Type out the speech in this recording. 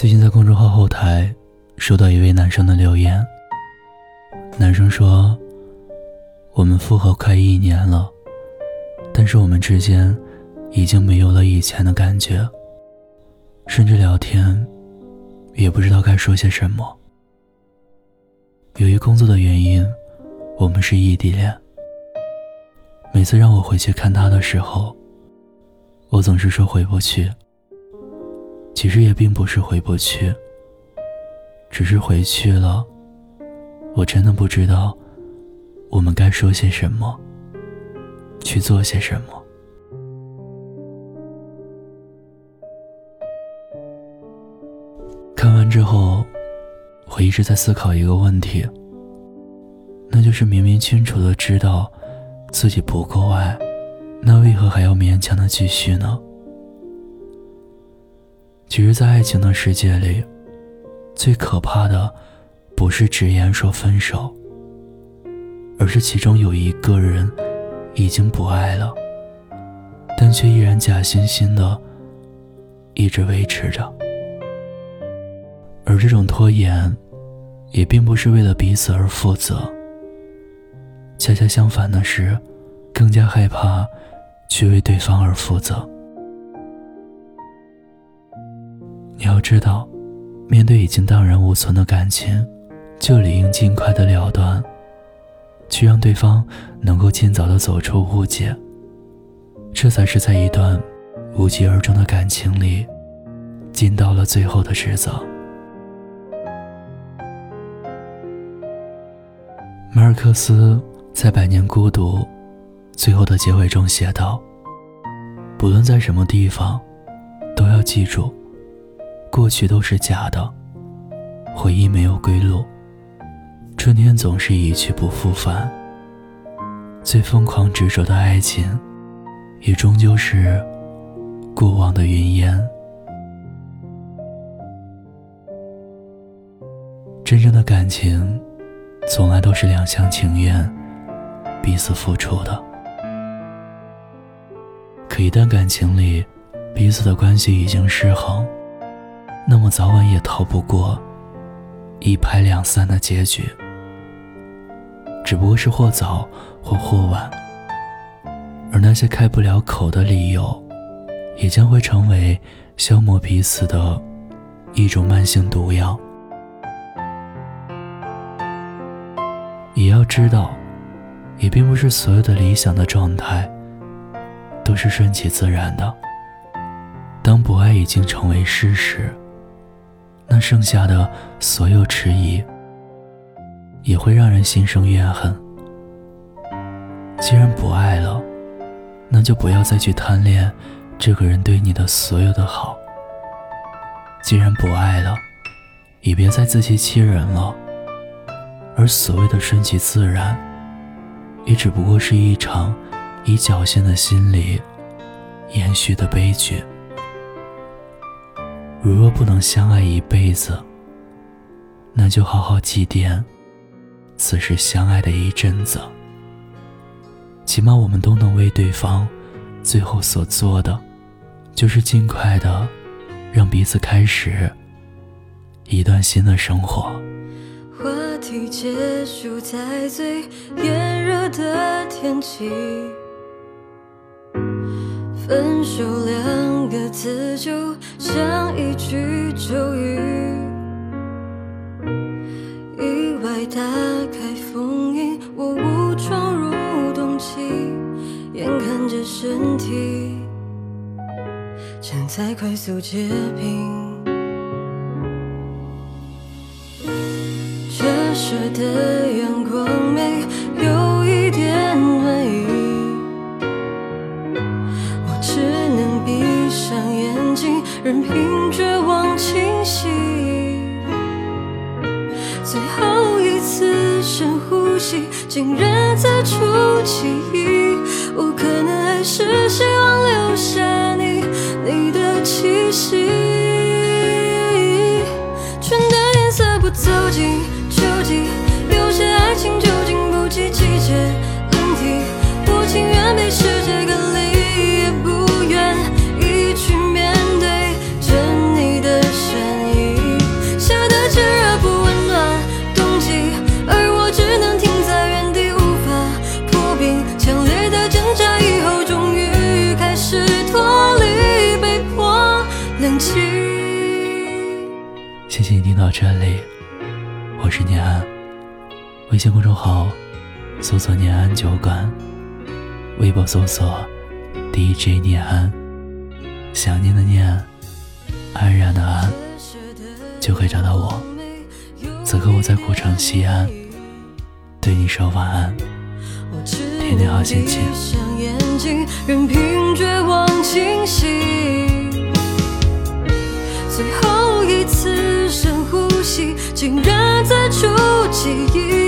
最近在公众号后台收到一位男生的留言。男生说：“我们复合快一年了，但是我们之间已经没有了以前的感觉，甚至聊天也不知道该说些什么。由于工作的原因，我们是异地恋。每次让我回去看他的时候，我总是说回不去。”其实也并不是回不去，只是回去了，我真的不知道我们该说些什么，去做些什么。看完之后，我一直在思考一个问题，那就是明明清楚的知道自己不够爱，那为何还要勉强的继续呢？其实，在爱情的世界里，最可怕的不是直言说分手，而是其中有一个人已经不爱了，但却依然假惺惺的一直维持着。而这种拖延，也并不是为了彼此而负责，恰恰相反的是，更加害怕去为对方而负责。要知道，面对已经荡然无存的感情，就理应尽快的了断，去让对方能够尽早的走出误解。这才是在一段无疾而终的感情里，尽到了最后的职责。马尔克斯在《百年孤独》最后的结尾中写道：“不论在什么地方，都要记住。”过去都是假的，回忆没有归路，春天总是一去不复返。最疯狂执着的爱情，也终究是过往的云烟。真正的感情，从来都是两厢情愿，彼此付出的。可一旦感情里，彼此的关系已经失衡。那么早晚也逃不过一拍两散的结局，只不过是或早或或晚。而那些开不了口的理由，也将会成为消磨彼此的一种慢性毒药。也要知道，也并不是所有的理想的状态都是顺其自然的。当不爱已经成为事实。那剩下的所有迟疑，也会让人心生怨恨。既然不爱了，那就不要再去贪恋这个人对你的所有的好。既然不爱了，也别再自欺欺人了。而所谓的顺其自然，也只不过是一场以侥幸的心理延续的悲剧。如若不能相爱一辈子，那就好好祭奠此时相爱的一阵子。起码我们都能为对方最后所做的，就是尽快的让彼此开始一段新的生活。话题结束在最炎热的天气。分手两个字就句咒语，意外打开封印，我误闯入冬季，眼看着身体正在快速结冰，折射的阳光的出奇迹。我可能还是希望留下你，你的气息。春的颜色不走进秋季，有些爱情就经不起季节到这里，我是念安，微信公众号搜索“念安酒馆”，微博搜索 “DJ 念安”，想念的念，安然的安，就可以找到我。此刻我在古城西安，对你说晚安，天天好心情。竟然在触记忆。